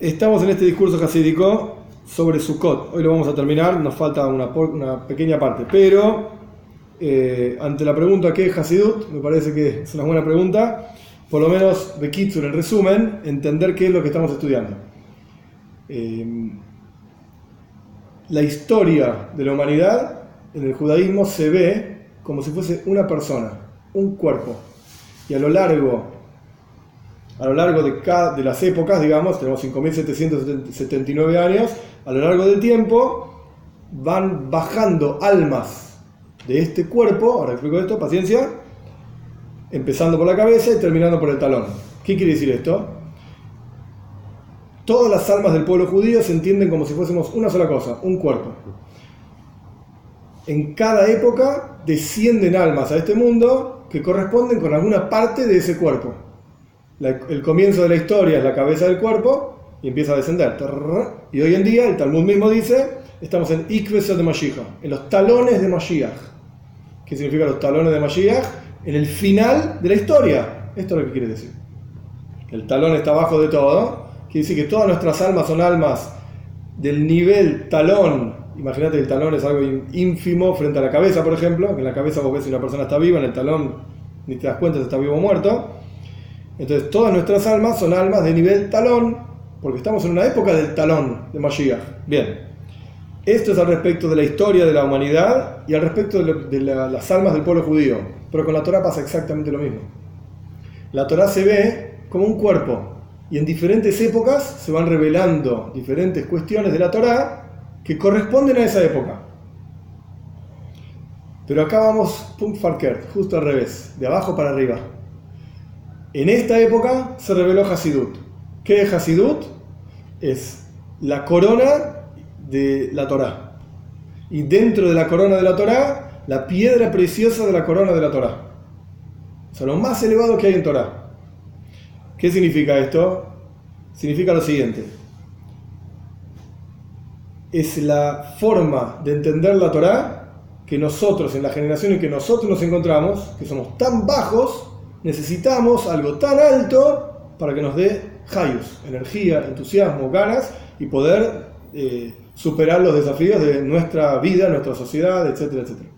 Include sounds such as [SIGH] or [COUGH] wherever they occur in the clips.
Estamos en este discurso hasídico sobre Sukkot. Hoy lo vamos a terminar, nos falta una, pequeña parte, pero eh, ante la pregunta ¿qué es Hasidut? Me parece que es una buena pregunta. Por lo menos, de Kitsur, en resumen, entender qué es lo que estamos estudiando. Eh, la historia de la humanidad en el judaísmo se ve como si fuese una persona, un cuerpo. Y a lo largo a lo largo de, cada, las épocas, digamos, tenemos 5.779 años, a lo largo del tiempo van bajando almas de este cuerpo, ahora explico esto, paciencia, empezando por la cabeza y terminando por el talón. ¿Qué quiere decir esto? Todas las almas del pueblo judío se entienden como si fuésemos una sola cosa, un cuerpo. En cada época descienden almas a este mundo que corresponden con alguna parte de ese cuerpo el comienzo de la historia es la cabeza del cuerpo y empieza a descender. Y hoy en día el Talmud mismo dice, estamos en Ikvesa de Mashiach, en los talones de Mashiach. ¿Qué significa los talones de Mashiach? En el final de la historia. Esto es lo que quiere decir. El talón está abajo de todo. Quiere decir que todas nuestras almas son almas del nivel talón. Imagínate que el talón es algo ínfimo frente a la cabeza, por ejemplo. Que en la cabeza vos ves si una persona está viva, en el talón ni te das cuenta si está vivo o muerto entonces todas nuestras almas son almas de nivel talón, porque estamos en una época del talón de Mashiach. Bien, esto es al respecto de la historia de la humanidad y al respecto de, las almas del pueblo judío. Pero con la Torah pasa exactamente lo mismo. La Torah se ve como un cuerpo y en diferentes épocas se van revelando diferentes cuestiones de la Torah que corresponden a esa época. Pero acá vamos, punkt farkert, justo al revés, de abajo para arriba. En esta época se reveló Hasidut. ¿Qué es Hasidut? Es la corona de la Torá. Y dentro de la corona de la Torá, la piedra preciosa de la corona de la Torá. O sea, lo más elevado que hay en Torá. ¿Qué significa esto? Significa lo siguiente. Es la forma de entender la Torá que nosotros, en la generación en que nosotros nos encontramos, que somos tan bajos, necesitamos algo tan alto para que nos dé hayus, energía, entusiasmo, ganas y poder eh, superar los desafíos de nuestra vida, nuestra sociedad, etcétera, etcétera.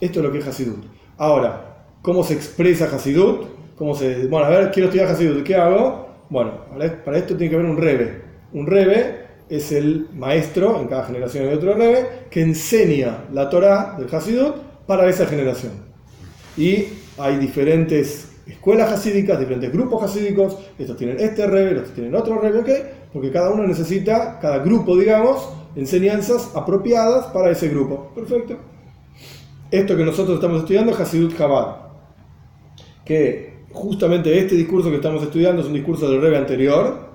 Esto es lo que es Hasidut. Ahora, ¿cómo se expresa Hasidut? ¿Cómo se, bueno, a ver, quiero estudiar Hasidut, ¿qué hago? Bueno, para esto tiene que haber un rebe. Un rebe es el maestro, en cada generación hay otro rebe, que enseña la Torah del Hasidut para esa generación. Y hay diferentes escuelas hasídicas, diferentes grupos hasídicos, estos tienen este rebe, estos tienen otro rebe, ¿ok? Porque cada uno necesita, cada grupo, digamos, enseñanzas apropiadas para ese grupo. Perfecto. Esto que nosotros estamos estudiando es Hasidut Chabad, que justamente este discurso que estamos estudiando es un discurso del rebe anterior,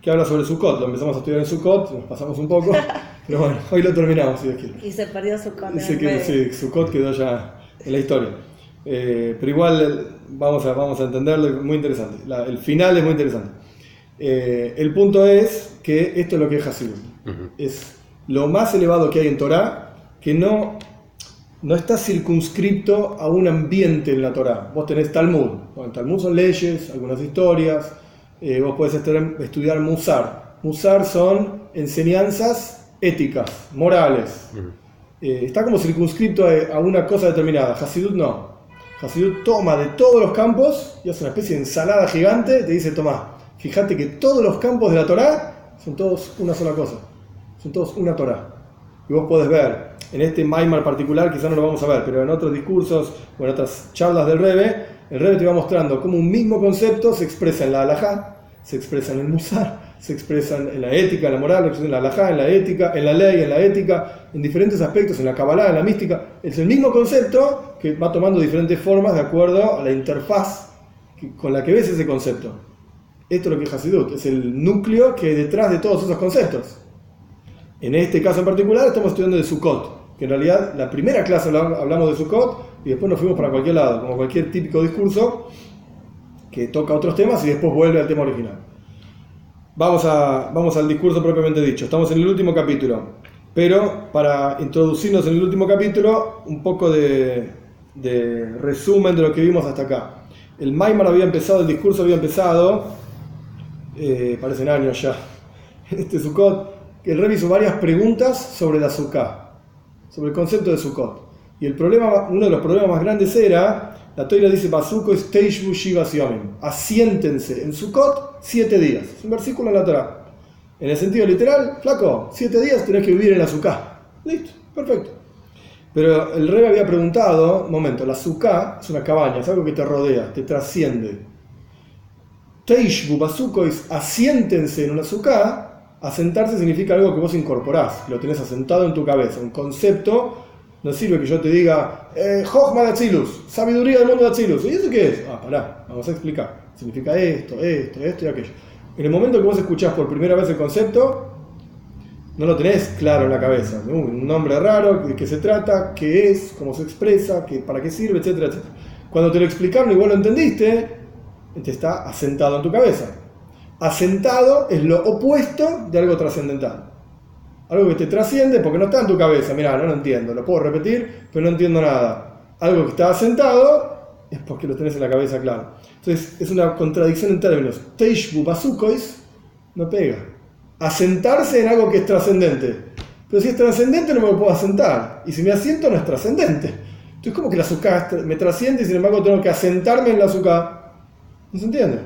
que habla sobre Sukkot. Lo empezamos a estudiar en Sukkot, nos pasamos un poco, [LAUGHS] pero bueno, hoy lo terminamos, si Dios quiere. Y se perdió Sukkot. Sí, Sukkot quedó ya en la historia. Eh, pero igual vamos a, vamos a entenderlo, muy interesante. el final es muy interesante. Eh, el punto es que esto es lo que es Hasidut. Es lo más elevado que hay en Torah, que no, no está circunscripto a un ambiente en la Torah. Vos tenés Talmud. Bueno, Talmud son leyes, algunas historias. Eh, vos podés estudiar Musar. Musar son enseñanzas éticas, morales. está como circunscrito a, a, una cosa determinada. Hasidut no. Hasidut toma de todos los campos y hace una especie de ensalada gigante. Te dice, toma, fíjate que todos los campos de la Torá son todos una sola cosa. Son todos una Torá. Y vos podés ver, en este Maimar particular quizás no lo vamos a ver, pero en otros discursos o en otras charlas del Rebe, el Rebe te va mostrando cómo un mismo concepto se expresa en la halajá, se expresa en el musar, se expresan en la ética, en la moral, en la halajá, en la ética, en la ley, en la ética, en diferentes aspectos, en la cabalá, en la mística. Es el mismo concepto que va tomando diferentes formas de acuerdo a la interfaz con la que ves ese concepto. Esto es lo que es Hasidut, es el núcleo que hay detrás de todos esos conceptos. En este caso en particular estamos estudiando de Sukkot, que en realidad la primera clase hablamos de Sukkot y después nos fuimos para cualquier lado, como cualquier típico discurso que toca otros temas y después vuelve al tema original. Vamos, a, vamos al discurso propiamente dicho. Estamos en el último capítulo. Pero para introducirnos en el último capítulo, un poco de, resumen de lo que vimos hasta acá. El Maimar había empezado, el discurso había empezado, eh, parecen años ya, [LAUGHS] este Sukkot, que el Rebbe hizo varias preguntas sobre la Sukkah, sobre el concepto de Sukkot. Y el problema, uno de los problemas más grandes era, la Toira dice, Basuko es Teishbu Shivas Yomim, asiéntense en Sukkot siete días. Es un versículo en la Torah. En el sentido literal, flaco, siete días tenés que vivir en la Sukkah. Listo, perfecto. Pero el rey había preguntado, un momento, la Sukkah es una cabaña, es algo que te rodea, te trasciende. Teishbu Basukois, asiéntense en una Sukkah. Asentarse significa algo que vos incorporás, lo tenés asentado en tu cabeza, un concepto no sirve que yo te diga, eh, Atzilus, sabiduría del mundo de Atzilus. ¿Y eso qué es? Ah, pará, vamos a explicar. Significa esto, esto, esto y aquello. En el momento que vos escuchás por primera vez el concepto, no lo tenés claro en la cabeza. Un nombre raro, de qué se trata, qué es, cómo se expresa, qué, para qué sirve, etcétera, etcétera. Cuando te lo explicaron y vos lo entendiste, te está asentado en tu cabeza. Asentado es lo opuesto de algo trascendental. Algo que te trasciende porque no está en tu cabeza. Mira, no lo entiendo. Lo puedo repetir, pero no entiendo nada. Algo que está asentado es porque lo tenés en la cabeza claro. Entonces es una contradicción en términos. Teishbu basukois no pega. Asentarse en algo que es trascendente. Pero si es trascendente no me puedo asentar. Y si me asiento no es trascendente. Entonces como que la azúcar me trasciende y sin embargo tengo que asentarme en la azúcar. ¿No se entiende?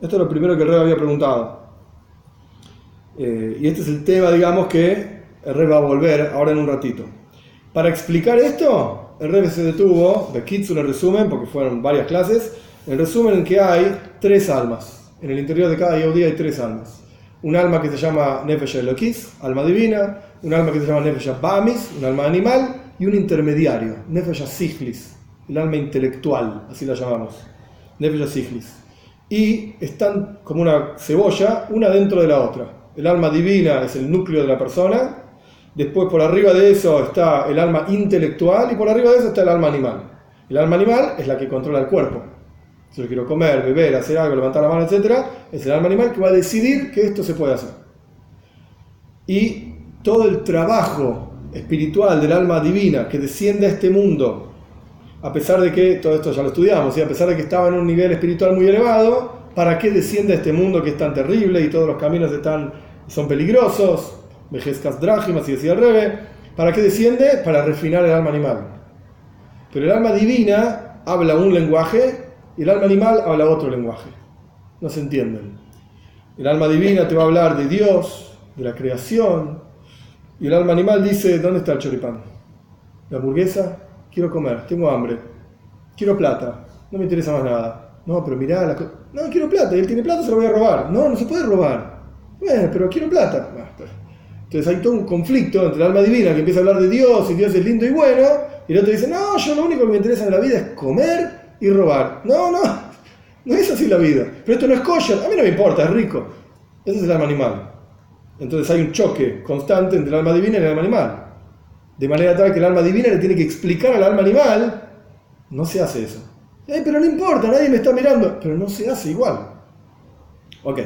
Esto es lo primero que el rey había preguntado. Eh, y este es el tema, digamos, que el rey va a volver ahora en un ratito. Para explicar esto, el rey se detuvo, de Kitsu en resumen, porque fueron varias clases, el resumen en que hay tres almas. En el interior de cada Yehudi hay tres almas. Un alma que se llama Nefesh Elokis, alma divina, un alma que se llama Nefesh Bamis, un alma animal, y un intermediario, Nefesh Siglis, el alma intelectual, así la llamamos, Nefesh Siglis. Y están como una cebolla, una dentro de la otra el alma divina es el núcleo de la persona, después por arriba de eso está el alma intelectual y por arriba de eso está el alma animal. El alma animal es la que controla el cuerpo. Si yo quiero comer, beber, hacer algo, levantar la mano, etc., es el alma animal que va a decidir que esto se puede hacer. Y todo el trabajo espiritual del alma divina que desciende a este mundo, a pesar de que, todo esto ya lo estudiamos, y a pesar de que estaba en un nivel espiritual muy elevado, ¿Para qué desciende este mundo que es tan terrible y todos los caminos están, son peligrosos? Vejezcas drágimas, y decía el Rebe. ¿Para qué desciende? Para refinar el alma animal. Pero el alma divina habla un lenguaje y el alma animal habla otro lenguaje. No se entienden. El alma divina te va a hablar de Dios, de la creación, y el alma animal dice, ¿dónde está el choripán? ¿La hamburguesa? Quiero comer, tengo hambre, quiero plata, no me interesa más nada. No, pero mirá, la no, quiero plata, y él tiene plata, se lo voy a robar. No, no se puede robar. Bueno, pero quiero plata. Entonces hay todo un conflicto entre el alma divina que empieza a hablar de Dios y Dios es lindo y bueno, y el otro dice, no, yo lo único que me interesa en la vida es comer y robar. No, no, no es así la vida. Pero esto no es kosher, a mí no me importa, es rico. Ese es el alma animal. Entonces hay un choque constante entre el alma divina y el alma animal. De manera tal que el alma divina le tiene que explicar al alma animal, no se hace eso pero no importa, nadie me está mirando. Pero no se hace igual. Ok.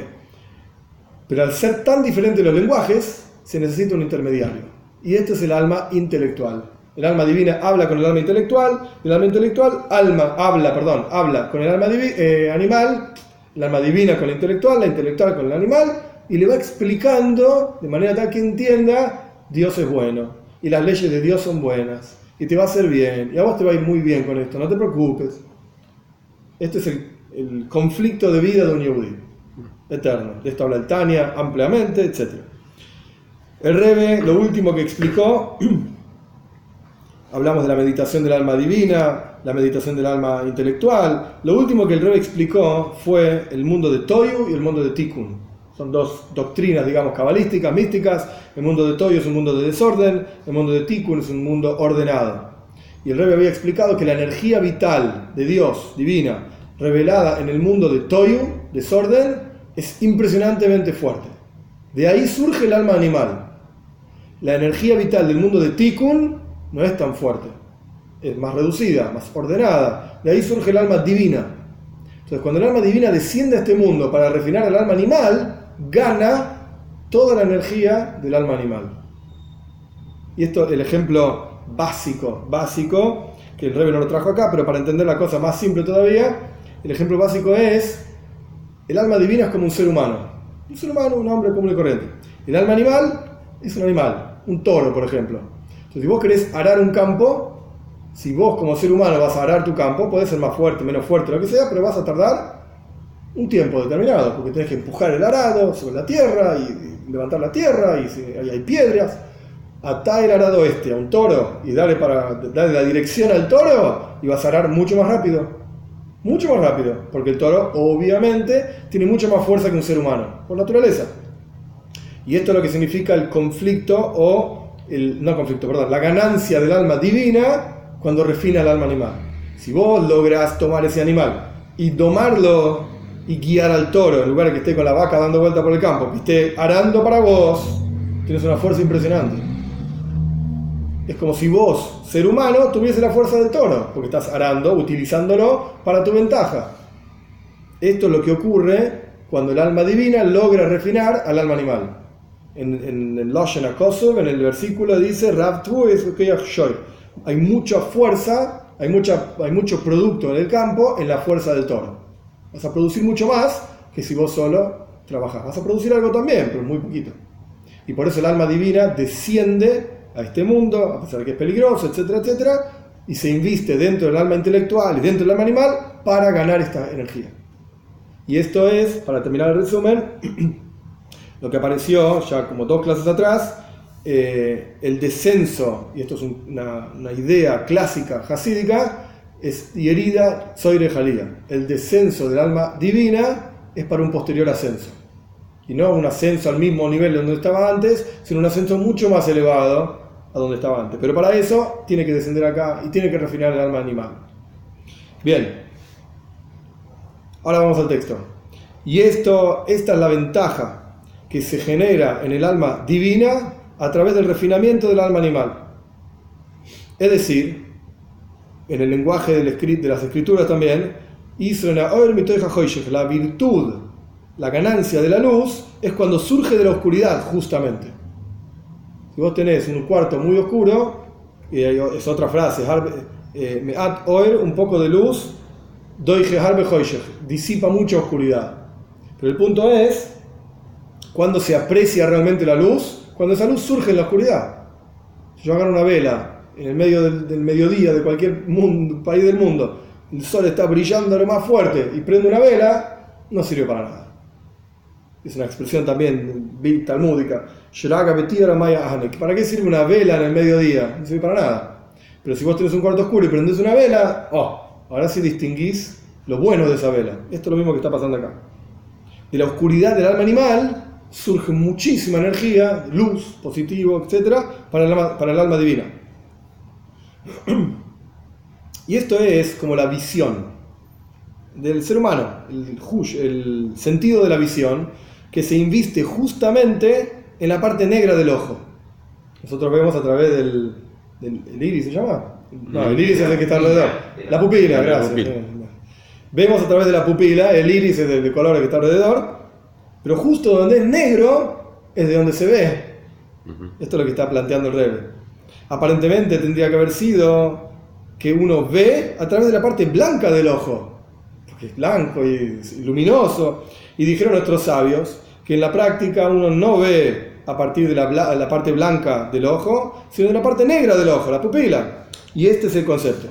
Pero al ser tan diferentes los lenguajes, se necesita un intermediario. Y este es el alma intelectual. El alma divina habla con el alma intelectual, el alma intelectual alma, habla, perdón, habla con el alma eh, animal, el alma divina con la intelectual, la intelectual con el animal, y le va explicando de manera tal que entienda, Dios es bueno, y las leyes de Dios son buenas, y te va a hacer bien, y a vos te va a ir muy bien con esto, no te preocupes. Este es el, conflicto de vida de un Yehudi, eterno. De esto habla el Tania ampliamente, etc. El Rebe, lo último que explicó, [CLEARS THROAT] hablamos de la meditación del alma divina, la meditación del alma intelectual. Lo último que el Rebe explicó fue el mundo de Toyu y el mundo de Tikkun. Son dos doctrinas, digamos, cabalísticas, místicas. El mundo de Toyu es un mundo de desorden, el mundo de Tikkun es un mundo ordenado. Y el Rebbe había explicado que la energía vital de Dios, divina, revelada en el mundo de Toyu, desorden, es impresionantemente fuerte. De ahí surge el alma animal. La energía vital del mundo de Tikkun no es tan fuerte, es más reducida, más ordenada. De ahí surge el alma divina. Entonces, cuando el alma divina desciende a este mundo para refinar al alma animal, gana toda la energía del alma animal. Y esto, el ejemplo básico, básico, que el Rebbe no lo trajo acá, pero para entender la cosa más simple todavía, el ejemplo básico es, el alma divina es como un ser humano. Un ser humano, un hombre común y corriente. El alma animal es un animal, un toro, por ejemplo. Entonces, si vos querés arar un campo, si vos como ser humano vas a arar tu campo, puede ser más fuerte, menos fuerte, lo que sea, pero vas a tardar un tiempo determinado, porque tenés que empujar el arado sobre la tierra y levantar la tierra y si hay piedras. Atar el arado este a un toro y darle, para, darle la dirección al toro y vas a arar mucho más rápido. Mucho más rápido, porque el toro obviamente tiene mucha más fuerza que un ser humano, por naturaleza. Y esto es lo que significa el conflicto o, el, no conflicto, perdón, la ganancia del alma divina cuando refina el alma animal. Si vos logras tomar ese animal y domarlo y guiar al toro en lugar de que esté con la vaca dando vuelta por el campo, que esté arando para vos, tienes una fuerza impresionante. Es como si vos, ser humano, tuviese la fuerza del toro, porque estás arando, utilizándolo para tu ventaja. Esto es lo que ocurre cuando el alma divina logra refinar al alma animal. En, en, en en el versículo dice, hay mucha fuerza, hay, mucha, hay mucho producto en el campo en la fuerza del toro. Vas a producir mucho más que si vos solo trabajas. Vas a producir algo también, pero muy poquito. Y por eso el alma divina desciende a este mundo, a pesar de que es peligroso, etcétera, etcétera, y se inviste dentro del alma intelectual y dentro del alma animal para ganar esta energía. Y esto es, para terminar el resumen, [CLEARS THROAT] lo que apareció ya como dos clases atrás, eh, el descenso, y esto es una, idea clásica hasídica, es herida soy Jalía. El descenso del alma divina es para un posterior ascenso. Y no un ascenso al mismo nivel donde estaba antes, sino un ascenso mucho más elevado a donde estaba antes. Pero para eso tiene que descender acá y tiene que refinar el alma animal. Bien, ahora vamos al texto. Y esto, esta es la ventaja que se genera en el alma divina a través del refinamiento del alma animal. Es decir, en el lenguaje de las escrituras también, la virtud, la ganancia de la luz, es cuando surge de la oscuridad, justamente. Si vos tenés un cuarto muy oscuro, es otra frase, eh, me at oer, un poco de luz, disipa mucha oscuridad. Pero el punto es, cuando se aprecia realmente la luz, cuando esa luz surge en la oscuridad. Si yo agarro una vela en el medio del, mediodía de cualquier país del mundo, el sol está brillando lo más fuerte y prende una vela, no sirve para nada es una expresión también talmúdica, ¿para qué sirve una vela en el mediodía? No sirve para nada. Pero si vos tenés un cuarto oscuro y prendés una vela, oh, ahora sí distinguís lo bueno de esa vela. Esto es lo mismo que está pasando acá. De la oscuridad del alma animal surge muchísima energía, luz, positivo, etc., para el alma, para el alma divina. [CLEARS THROAT] Y esto es como la visión del ser humano, el, el sentido de la visión, que se inviste justamente en la parte negra del ojo. Nosotros vemos a través del, del iris, ¿se llama? No, el iris es el que está alrededor. La pupila, gracias. Vemos a través de la pupila, el iris es del color que está alrededor, pero justo donde es negro es de donde se ve. Esto es lo que está planteando el Rebe. Aparentemente tendría que haber sido que uno ve a través de la parte blanca del ojo, porque es blanco y luminoso. Y dijeron nuestros sabios que en la práctica uno no ve a partir de la, la, parte blanca del ojo, sino de la parte negra del ojo, la pupila. Y este es el concepto.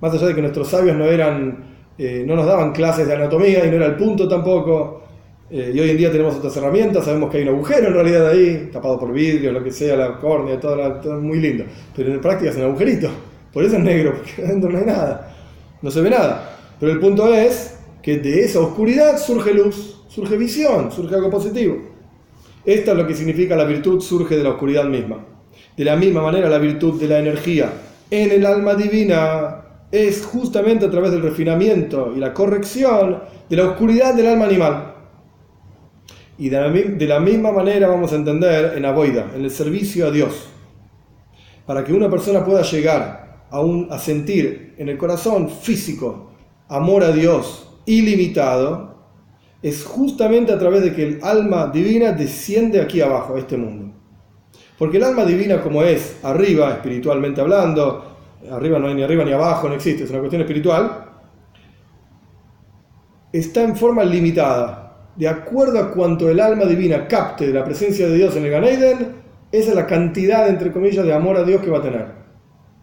Más allá de que nuestros sabios no eran, eh, no nos daban clases de anatomía y no era el punto tampoco. Eh, y hoy en día tenemos otras herramientas, sabemos que hay un agujero en realidad ahí, tapado por vidrio, lo que sea, la córnea, todo, todo muy lindo. Pero en práctica es un agujerito. Por eso es negro, porque [LAUGHS] adentro no hay nada. No se ve nada. Pero el punto es que de esa oscuridad surge luz, surge visión, surge algo positivo. Esto es lo que significa la virtud surge de la oscuridad misma. De la misma manera, la virtud de la energía en el alma divina es justamente a través del refinamiento y la corrección de la oscuridad del alma animal. Y de la, misma manera vamos a entender en Aboida, en el servicio a Dios. Para que una persona pueda llegar a, a sentir en el corazón físico amor a Dios ilimitado es justamente a través de que el alma divina desciende aquí abajo, a este mundo. Porque el alma divina como es arriba, espiritualmente hablando, arriba no hay ni arriba ni abajo, no existe, es una cuestión espiritual, está en forma limitada. De acuerdo a cuanto el alma divina capte de la presencia de Dios en el Ganeiden, esa es la cantidad, entre comillas, de amor a Dios que va a tener.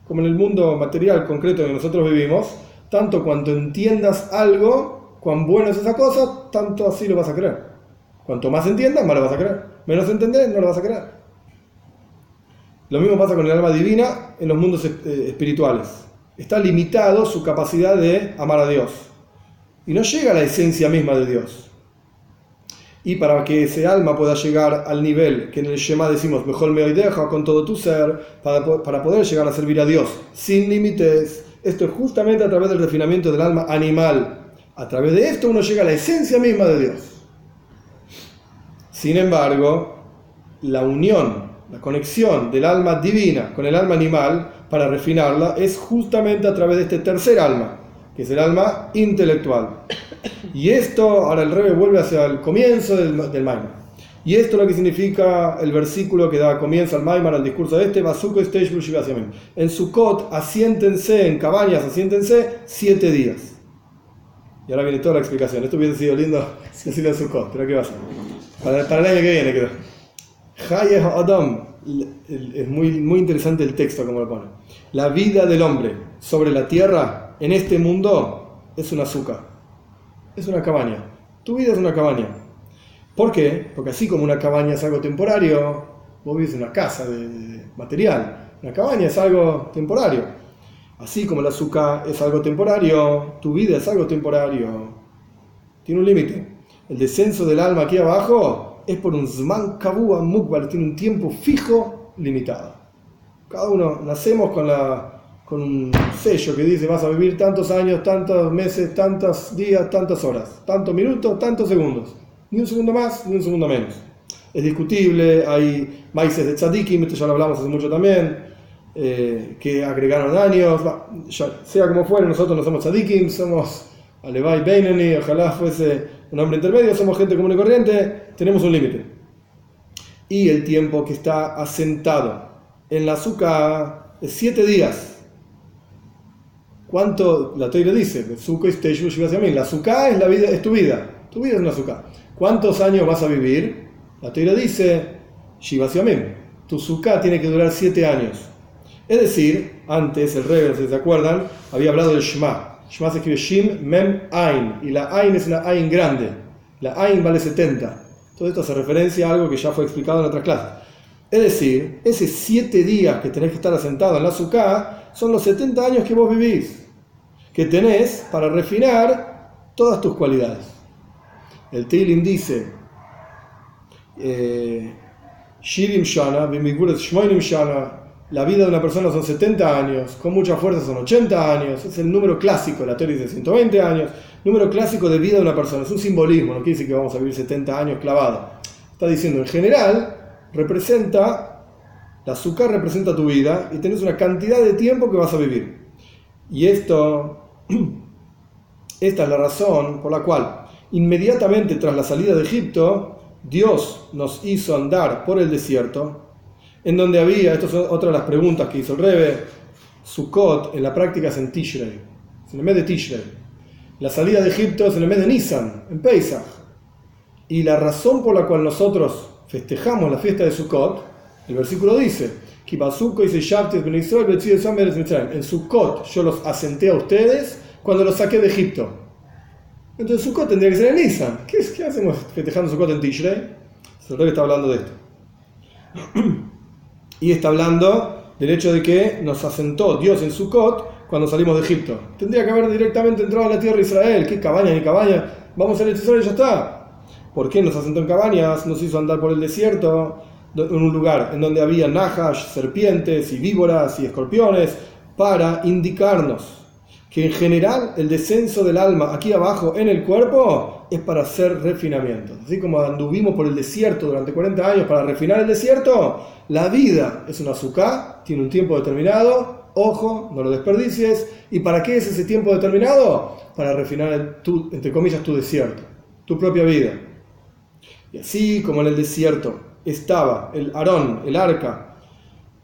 Como en el mundo material concreto en que nosotros vivimos, tanto cuanto entiendas algo, cuán bueno es esa cosa, tanto así lo vas a creer. Cuanto más entiendas, más lo vas a creer. Menos entendés, no lo vas a creer. Lo mismo pasa con el alma divina en los mundos eh, espirituales. Está limitado su capacidad de amar a Dios. Y no llega a la esencia misma de Dios. Y para que ese alma pueda llegar al nivel que en el Shema decimos, mejor me deja con todo tu ser, para, para poder llegar a servir a Dios sin límites, esto es justamente a través del refinamiento del alma animal. A través de esto uno llega a la esencia misma de Dios. Sin embargo, la unión, la conexión del alma divina con el alma animal para refinarla es justamente a través de este tercer alma, que es el alma intelectual. Y esto, ahora el rebe vuelve hacia el comienzo del, del Maimar. Y esto es lo que significa el versículo que da comienzo al Maimar, al discurso de este, Basuko En Sukkot, asiéntense, en cabañas, asiéntense siete días. Y ahora viene toda la explicación. Esto hubiese sido lindo [LAUGHS] decirlo en Sukkot, pero ¿qué pasa? Para, el año que viene, creo. Adam, es muy, muy interesante el texto como lo pone. La vida del hombre sobre la tierra, en este mundo, es un azúcar. Es una cabaña. Tu vida es una cabaña. ¿Por qué? Porque así como una cabaña es algo temporario, vos vives en una casa de, material. Una cabaña es algo temporario. Así como el azúcar es algo temporario, tu vida es algo temporario. Tiene un límite el descenso del alma aquí abajo es por un Zman Kabua Mukbal, tiene un tiempo fijo limitado. Cada uno nacemos con, la, con un sello que dice vas a vivir tantos años, tantos meses, tantos días, tantas horas, tantos minutos, tantos segundos. Ni un segundo más, ni un segundo menos. Es discutible, hay maíces de tzadikim, esto ya lo hablamos hace mucho también, eh, que agregaron años, sea como fuere, nosotros no somos tzadikim, somos Alevai Beinani, ojalá fuese un hombre intermedio, somos gente común y corriente, tenemos un límite. Y el tiempo que está asentado en la azúcar es siete días. ¿Cuánto? La Teira dice, la es, tu vida, tu vida es una azúcar. ¿Cuántos años vas a vivir? La Teira dice, tu azúcar tiene que durar siete años. Es decir, antes el rey, si se acuerdan, había hablado del Shema, Shema se escribe Shim, Mem, Ain. Y la Ain es una Ain grande. La Ain vale 70. Todo esto hace referencia a algo que ya fue explicado en otras clases. Es decir, esos 7 días que tenés que estar asentado en la Sukkah son los 70 años que vos vivís, que tenés para refinar todas tus cualidades. El Tilim dice, eh, Shirim Shana, Shmoinim Shana, la vida de una persona son 70 años, con mucha fuerza son 80 años, es el número clásico, la teoría dice 120 años, número clásico de vida de una persona, es un simbolismo, no quiere decir que vamos a vivir 70 años clavado. Está diciendo, en general, representa, la azúcar representa tu vida y tenés una cantidad de tiempo que vas a vivir. Y esto, [CLEARS THROAT] esta es la razón por la cual, inmediatamente tras la salida de Egipto, Dios nos hizo andar por el desierto en donde había, esto es otra de las preguntas que hizo el Rebe, Sukkot en la práctica es en Tishrei, es en el mes de Tishrei. La salida de Egipto es en el mes de Nisan, en Pesach. Y la razón por la cual nosotros festejamos la fiesta de Sukkot, el versículo dice, en Sukkot yo los asenté a ustedes cuando los saqué de Egipto. Entonces Sukkot tendría que ser en Nisan. ¿Qué, qué hacemos festejando Sukkot en Tishrei? El Rebe está hablando de esto. [CLEARS THROAT] Y está hablando del hecho de que nos asentó Dios en Sukkot cuando salimos de Egipto. Tendría que haber directamente entrado a la tierra de Israel. ¿Qué cabaña ni cabaña? Vamos a el Israel y ya está. ¿Por qué nos asentó en cabañas? Nos hizo andar por el desierto, en un lugar en donde había najas, serpientes y víboras y escorpiones, para indicarnos que en general el descenso del alma aquí abajo en el cuerpo es para hacer refinamiento. Así como anduvimos por el desierto durante 40 años para refinar el desierto, la vida es un azúcar, tiene un tiempo determinado, ojo, no lo desperdicies. ¿Y para qué es ese tiempo determinado? Para refinar, tu, entre comillas, tu desierto, tu propia vida. Y así como en el desierto estaba el Aarón, el arca,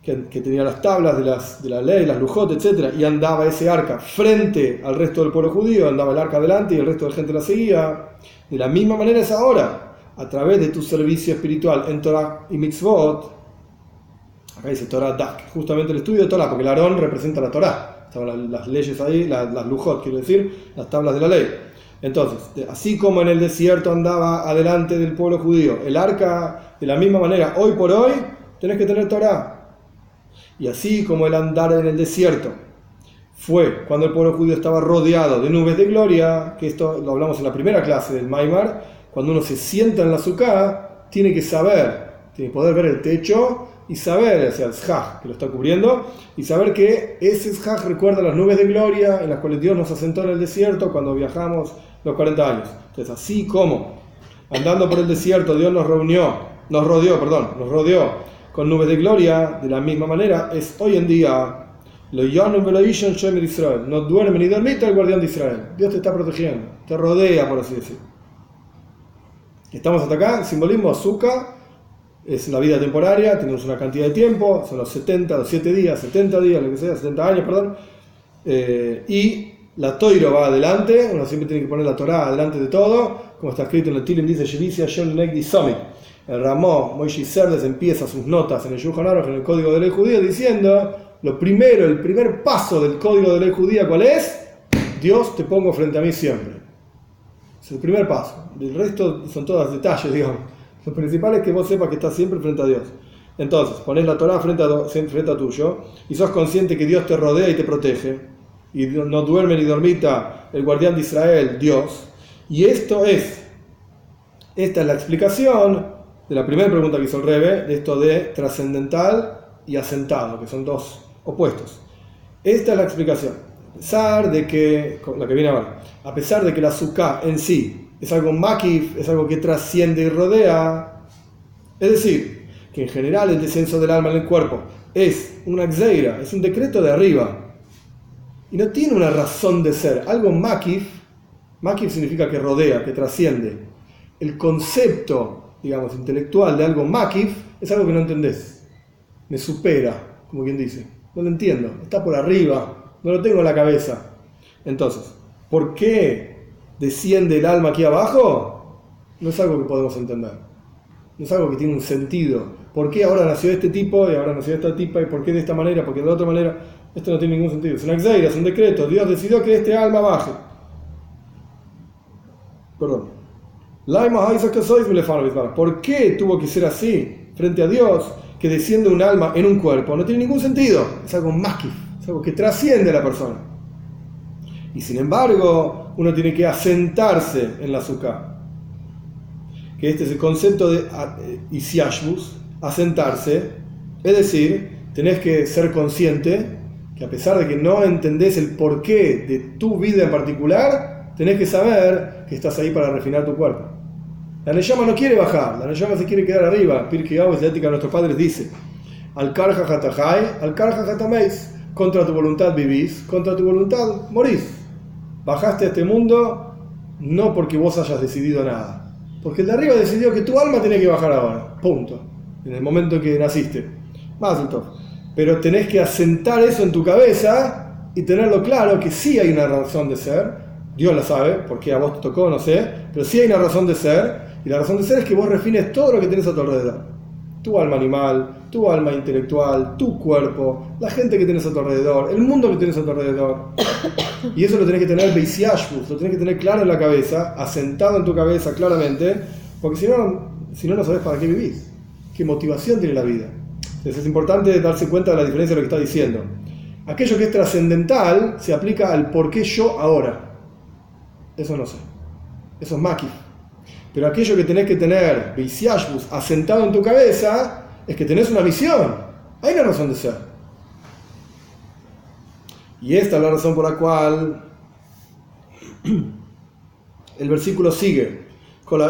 que, que tenía las tablas de, las, de la ley, las lujot, etc. Y andaba ese arca frente al resto del pueblo judío, andaba el arca adelante y el resto de la gente la seguía. De la misma manera es ahora, a través de tu servicio espiritual en Torah y Mitzvot. Acá dice Torah Dak, justamente el estudio de Torah, porque el Aarón representa la Torah. Estaban las, leyes ahí, las, las lujot, quiero decir, las tablas de la ley. Entonces, así como en el desierto andaba adelante del pueblo judío, el arca, de la misma manera, hoy por hoy, tenés que tener Torah. Y así como el andar en el desierto fue cuando el pueblo judío estaba rodeado de nubes de gloria, que esto lo hablamos en la primera clase del Maimar, cuando uno se sienta en la suká, tiene que saber, tiene que poder ver el techo y saber, o sea, el shaj que lo está cubriendo, y saber que ese shaj recuerda las nubes de gloria en las cuales Dios nos asentó en el desierto cuando viajamos los 40 años. Entonces, así como andando por el desierto Dios nos reunió, nos rodeó, perdón, nos rodeó con nubes de gloria, de la misma manera, es hoy en día, lo Israel, no duerme ni dormita el guardián de Israel. Dios te está protegiendo, te rodea, por así decirlo. Estamos hasta acá, simbolismo, azúcar, es la vida temporaria, tenemos una cantidad de tiempo, son los 70, los 7 días, 70 días, lo que sea, 70 años, perdón, eh, y la toiro va adelante, uno siempre tiene que poner la Torah adelante de todo, como está escrito en el Tilim, dice Shevisia Shon Negdi Summit el Ramó Moishe Serdes empieza sus notas en el Yuhan en el Código de Ley Judía, diciendo: Lo primero, el primer paso del Código de Ley Judía, ¿cuál es? Dios te pongo frente a mí siempre. Es el primer paso. El resto son todos detalles, digamos. Lo principal es que vos sepas que estás siempre frente a Dios. Entonces, pones la Torah frente a, frente a tuyo y sos consciente que Dios te rodea y te protege. Y no duerme ni dormita el guardián de Israel, Dios. Y esto es, esta es la explicación de la primera pregunta que hizo el Rebe, de esto de trascendental y asentado, que son dos opuestos. Esta es la explicación. A pesar de que, la que viene ahora, a pesar de que la suká en sí es algo makif, es algo que trasciende y rodea, es decir, que en general el descenso del alma en el cuerpo es una xeira, es un decreto de arriba, y no tiene una razón de ser. Algo makif, makif significa que rodea, que trasciende. El concepto digamos, intelectual de algo makif, es algo que no entendés. Me supera, como quien dice. No lo entiendo, está por arriba, no lo tengo en la cabeza. Entonces, ¿por qué desciende el alma aquí abajo? No es algo que podemos entender. No es algo que tiene un sentido. ¿Por qué ahora nació este tipo y ahora nació esta tipa y por qué de esta manera, por qué de otra manera? Esto no tiene ningún sentido. Es una exeira, es un decreto. Dios decidió que este alma baje. Perdón. ¿Por qué tuvo que ser así frente a Dios que desciende un alma en un cuerpo? No tiene ningún sentido. Es algo más es algo que trasciende a la persona. Y sin embargo, uno tiene que asentarse en la azúcar. Que este es el concepto de eh, isiashbus, asentarse. Es decir, tenés que ser consciente que a pesar de que no entendés el porqué de tu vida en particular, tenés que saber que estás ahí para refinar tu cuerpo. La Neyama no quiere bajar, la Neyama se quiere quedar arriba. Pirkei la ética de nuestros padres dice: Al karja hatajai, al karja hatameis. Contra tu voluntad vivís, contra tu voluntad morís. Bajaste a este mundo no porque vos hayas decidido nada, porque el de arriba decidió que tu alma tiene que bajar ahora. Punto. En el momento que naciste. Más Pero tenés que asentar eso en tu cabeza y tenerlo claro que sí hay una razón de ser. Dios la sabe, porque a vos te tocó, no sé, pero sí hay una razón de ser y la razón de ser es que vos refines todo lo que tenés a tu alrededor. Tu alma animal, tu alma intelectual, tu cuerpo, la gente que tienes a tu alrededor, el mundo que tienes a tu alrededor. [COUGHS] Y eso lo tenés que tener beisiashbus, lo tenés que tener claro en la cabeza, asentado en tu cabeza claramente, porque si no, si no, no sabes para qué vivís, qué motivación tiene la vida. Entonces es importante darse cuenta de la diferencia de lo que está diciendo. Aquello que es trascendental se aplica al por qué yo ahora. Eso no sé. Eso es maqui. Pero aquello que tenés que tener, asentado en tu cabeza, es que tenés una visión. Hay una razón de ser. Y esta es la razón por la cual el versículo sigue. La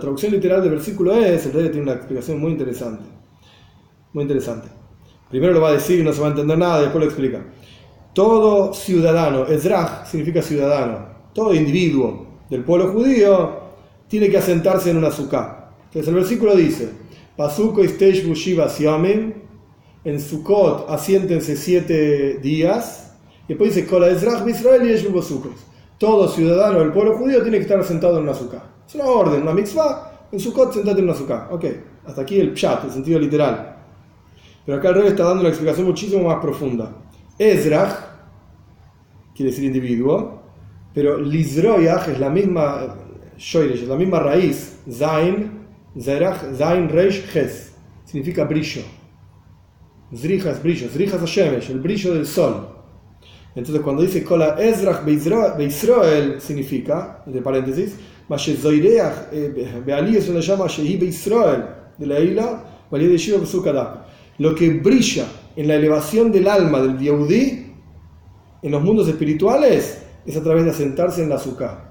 traducción literal del versículo es, el rey tiene una explicación muy interesante. Muy interesante. Primero lo va a decir y no se va a entender nada, después lo explica. Todo ciudadano, Ezrach significa ciudadano, todo individuo del pueblo judío tiene que asentarse en una azúcar. Entonces el versículo dice, Pasuko Isteish Bushiva Siamim, en Sukkot asiéntense siete días, y después dice, Kola Ezrach Israel y Todo ciudadano del pueblo judío tiene que estar sentado en una azúcar. Es una orden, una mitzvah, en Sukkot sentate en una azúcar. Ok, hasta aquí el pshat, el sentido literal. Pero acá el rey está dando una explicación muchísimo más profunda. Ezrach quiere decir individuo, pero Lizroyach es la misma, es la misma raíz, Zain, Zerach, Zain Reish Ches, significa brillo. Zrija es brillo, Zrija es Hashemesh, el brillo del sol. Entonces cuando dice Kola Ezrach Beisrael significa, entre paréntesis, Mashezoireach eh, Beali eso le llama Shehi Beisrael de la isla, Valía de Shiva Lo que brilla en la elevación del alma del Yehudi en los mundos espirituales es a través de asentarse en la azúcar.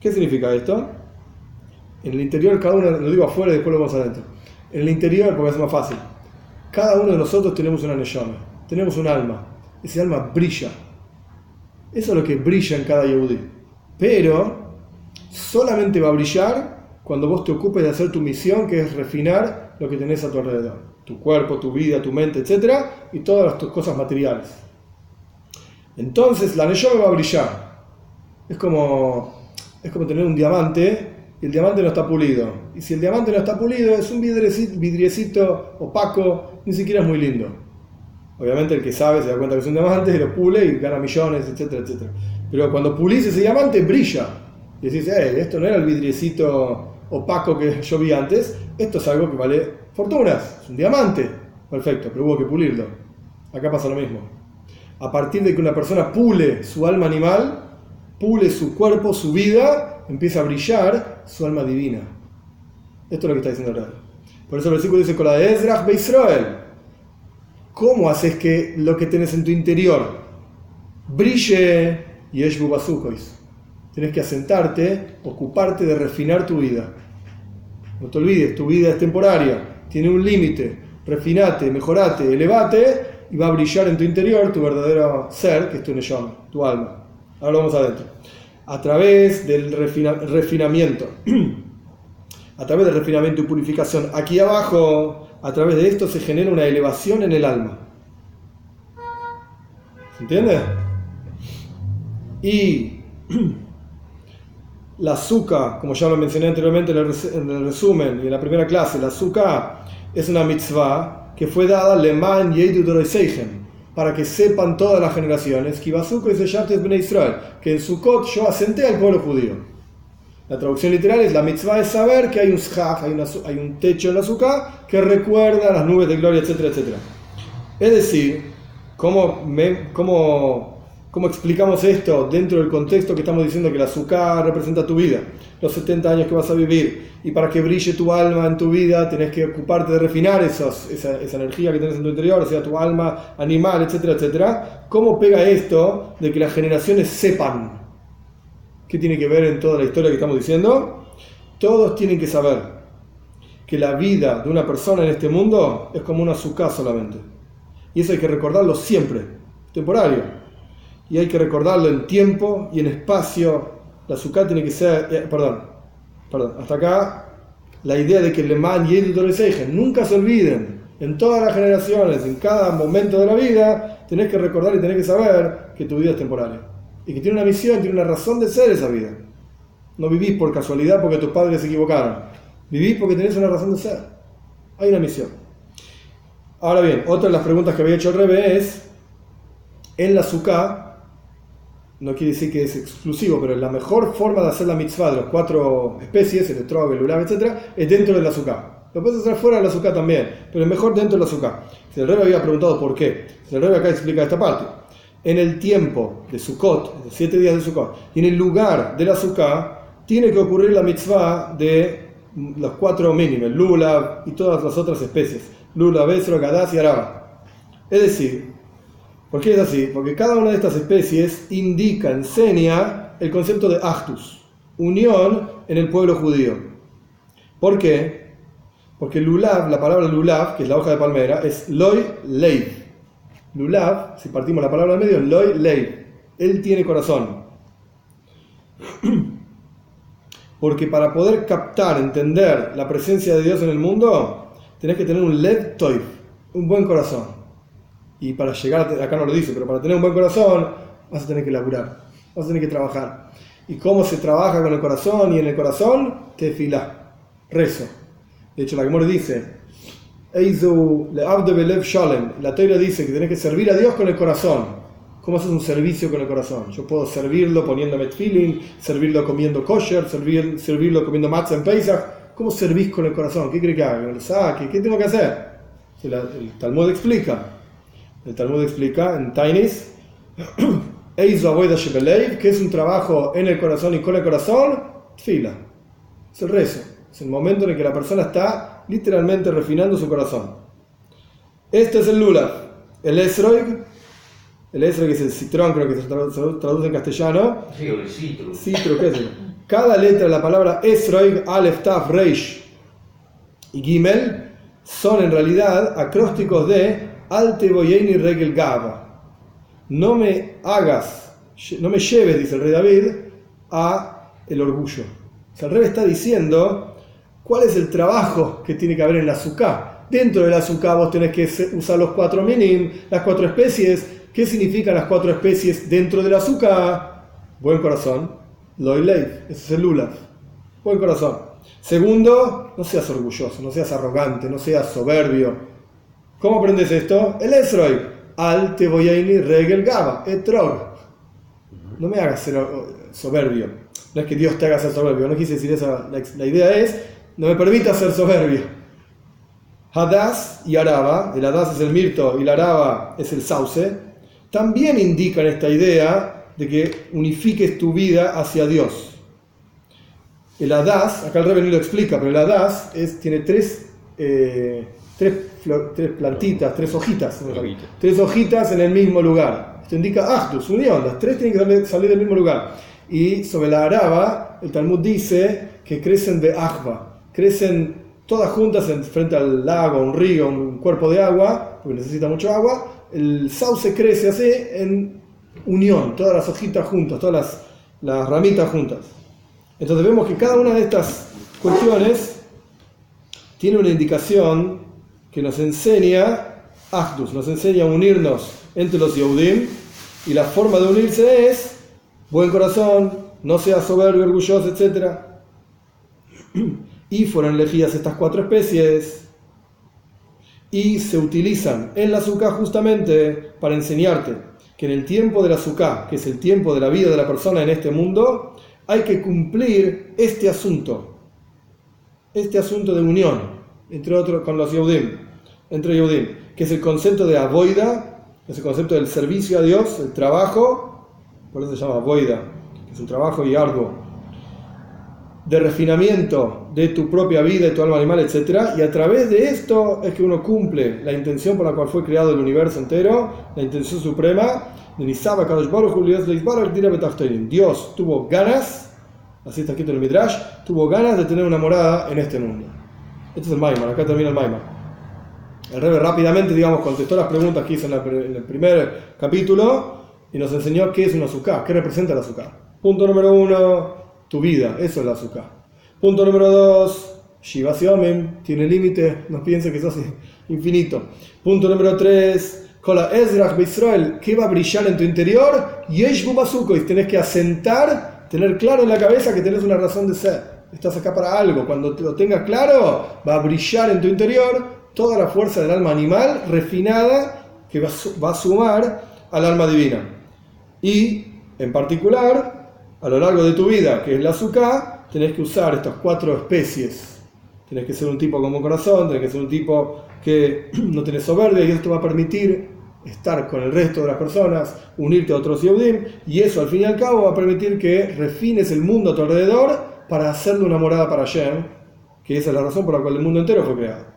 ¿Qué significa esto? En el interior, cada uno, lo digo afuera y después lo vamos adentro. En el interior, porque es más fácil, cada uno de nosotros tenemos una neshama, tenemos un alma. Ese alma brilla. Eso es lo que brilla en cada Yehudi. Pero solamente va a brillar cuando vos te ocupes de hacer tu misión, que es refinar lo que tenés a tu alrededor. Tu cuerpo, tu vida, tu mente, etc. Y todas tus cosas materiales. Entonces la neshama va a brillar. Es como, es como tener un diamante y el diamante no está pulido. Y si el diamante no está pulido, es un vidriecito opaco ni siquiera es muy lindo. Obviamente el que sabe se da cuenta que es un diamante, lo pule y gana millones, etcétera, etcétera. Pero cuando pulís ese diamante, brilla. Y decís, eh, esto no era el vidriecito opaco que yo vi antes, esto es algo que vale fortunas, es un diamante. Perfecto, pero hubo que pulirlo. Acá pasa lo mismo. A partir de que una persona pule su alma animal, pule su cuerpo, su vida, empieza a brillar su alma divina. Esto es lo que está diciendo rey. Por eso el versículo dice con la de Ezra Israel. ¿Cómo haces que lo que tienes en tu interior brille y es Tienes que asentarte, ocuparte de refinar tu vida. No te olvides, tu vida es temporaria, tiene un límite. Refinate, mejorate, elevate y va a brillar en tu interior tu verdadero ser, que es tu neshama, tu alma. Ahora vamos adentro. A través del refinamiento. [CLEARS THROAT] a través del refinamiento y purificación. Aquí abajo, a través de esto se genera una elevación en el alma. ¿Se entiende? Y [CLEARS THROAT] la azúcar, como ya lo mencioné anteriormente en el, resumen y en la primera clase, la azúcar es una mitzvah que fue dada Leman para que sepan todas las generaciones que en Sukkot yo asenté al pueblo judío. La traducción literal es la mitzvah es saber que hay un shach, hay, un techo en la azúcar que recuerda las nubes de gloria, etcétera, etcétera. Es decir, ¿cómo, cómo, explicamos esto dentro del contexto que estamos diciendo que el azúcar representa tu vida, los 70 años que vas a vivir, y para que brille tu alma en tu vida tenés que ocuparte de refinar esos, esa, esa, energía que tienes en tu interior, sea tu alma, animal, etcétera, etcétera? ¿Cómo pega esto de que las generaciones sepan? ¿Qué tiene que ver en toda la historia que estamos diciendo? Todos tienen que saber que la vida de una persona en este mundo es como una azúcar solamente. Y eso hay que recordarlo siempre, temporario. Y hay que recordarlo en tiempo y en espacio. La azúcar tiene que ser, eh, perdón, perdón, hasta acá la idea de que le man y nunca se olviden, en todas las generaciones, en cada momento de la vida, tenés que recordar y tenés que saber que tu vida es temporaria y que tiene una misión, tiene una razón de ser esa vida. No vivís por casualidad porque tus padres se equivocaron. Vivís porque tenés una razón de ser. Hay una misión. Ahora bien, otra de las preguntas que había hecho el Rebe es, en la Sukkah, no quiere decir que es exclusivo, pero la mejor forma de hacer la mitzvah de las cuatro especies, el etrog, el ulav, etc., es dentro de la Sukkah. Lo puedes hacer fuera de la Sukkah también, pero es mejor dentro de la Sukkah. Si el Rebe había preguntado por qué, si el Rebe acá explica esta parte en el tiempo de Sukkot, de siete días de Sukkot, y en el lugar de la Sukkah, tiene que ocurrir la mitzvah de los cuatro mínimos, lula y todas las otras especies, lula, besro, gadaz y araba. Es decir, ¿por qué es así? Porque cada una de estas especies indica, enseña el concepto de actus, unión en el pueblo judío. ¿Por qué? Porque lulav, la palabra lulav, que es la hoja de palmera, es loy leiv Lulav, si partimos la palabra al medio, Loy Lei. Él tiene corazón. [CLEARS THROAT] Porque para poder captar, entender la presencia de Dios en el mundo, tenés que tener un lev toif, un buen corazón. Y para llegar, acá no lo dice, pero para tener un buen corazón vas a tener que laburar, vas a tener que trabajar. ¿Y cómo se trabaja con el corazón? Y en el corazón, te fila, rezo. De hecho, la Gemora dice, la teoría dice que tenés que servir a Dios con el corazón. ¿Cómo haces un servicio con el corazón? Yo puedo servirlo poniéndome feeling, servirlo comiendo kosher, servir, servirlo comiendo matzah en Pesach. ¿Cómo servís con el corazón? ¿Qué crees que haga? ¿Lo saque? ¿Qué tengo que hacer? El, Talmud explica. El Talmud explica en Tainis [CLEARS THROAT] que es un trabajo en el corazón y con el corazón, fila. Es el rezo. Es el momento en el que la persona está literalmente refinando su corazón. Este es el Lula. El Esroig el que es el citrón, creo que se traduce en castellano. Sí, el citro. Citro, ¿qué es eso? Cada letra de la palabra Esroig, Aleph, Taf, Reish y Gimel son en realidad acrósticos de Alte Boyeni Regel. No me hagas, no me lleves, dice el rey David, a el orgullo. O sea, el rey está diciendo cuál es el trabajo que tiene que haber en la azúcar. Dentro del azúcar vos tenés que usar los cuatro minim, las cuatro especies, ¿Qué significan las cuatro especies dentro del azúcar? Buen corazón. Loileif, ese es el. Buen corazón. Segundo, no seas orgulloso, no seas arrogante, no seas soberbio. ¿Cómo aprendes esto? El Esroy. Al te voy a ir regel gaba, etrog. No me hagas ser soberbio. No es que Dios te haga ser soberbio, no quise decir eso. La, idea es, no me permita ser soberbio. Hadas y Araba, el Hadas es el mirto y la Araba es el sauce, también indican esta idea de que unifiques tu vida hacia Dios. El Hadas, acá el Rebbe lo explica, pero el Hadas tiene tres, eh, tres, plantitas, tres hojitas, tres hojitas en el mismo lugar. Esto indica Ahdus, unión, las tres tienen que salir, del mismo lugar. Y sobre la Araba, el Talmud dice que crecen de Ahva, crecen todas juntas frente al lago, un río, un cuerpo de agua, porque necesita mucho agua, el sauce crece así en unión, todas las hojitas juntas, todas las, ramitas juntas. Entonces vemos que cada una de estas cuestiones tiene una indicación que nos enseña Actus, nos enseña a unirnos entre los Yehudim y la forma de unirse es buen corazón, no sea soberbio, orgulloso, etc. Y fueron elegidas estas cuatro especies y se utilizan en la azúcar justamente para enseñarte que en el tiempo del azúcar, que es el tiempo de la vida de la persona en este mundo, hay que cumplir este asunto, este asunto de unión, entre otros con los Yehudim, entre Yehudim, que es el concepto de avoida, es el concepto del servicio a Dios, el trabajo, por eso se llama avoida, que es un trabajo y arduo, de refinamiento de tu propia vida, de tu alma animal, etc. Y a través de esto es que uno cumple la intención por la cual fue creado el universo entero, la intención suprema Dios tuvo ganas, así está escrito en el Midrash, tuvo ganas de tener una morada en este mundo. Este es el Maimar, acá termina el Maimar. El Rebe rápidamente, digamos, contestó las preguntas que hizo en, el primer capítulo y nos enseñó qué es un azúcar, qué representa el azúcar. Punto número uno, tu vida, eso es la azúcar. Punto número dos, Shiva tiene límite, no piense que sos infinito. Punto número tres, Kola Ezrach Israel, ¿qué va a brillar en tu interior? Yeshbu y tenés que asentar, tener claro en la cabeza que tenés una razón de ser. Estás acá para algo. Cuando lo tengas claro, va a brillar en tu interior toda la fuerza del alma animal refinada que va a sumar al alma divina. Y, en particular, a lo largo de tu vida, que es la azúcar, tenés que usar estas cuatro especies. Tenés que ser un tipo como corazón, tenés que ser un tipo que [CLEARS THROAT] no tenés soberbia y esto va a permitir estar con el resto de las personas, unirte a otros Yehudim, y eso al fin y al cabo va a permitir que refines el mundo a tu alrededor para hacerle una morada para Shem, que esa es la razón por la cual el mundo entero fue creado.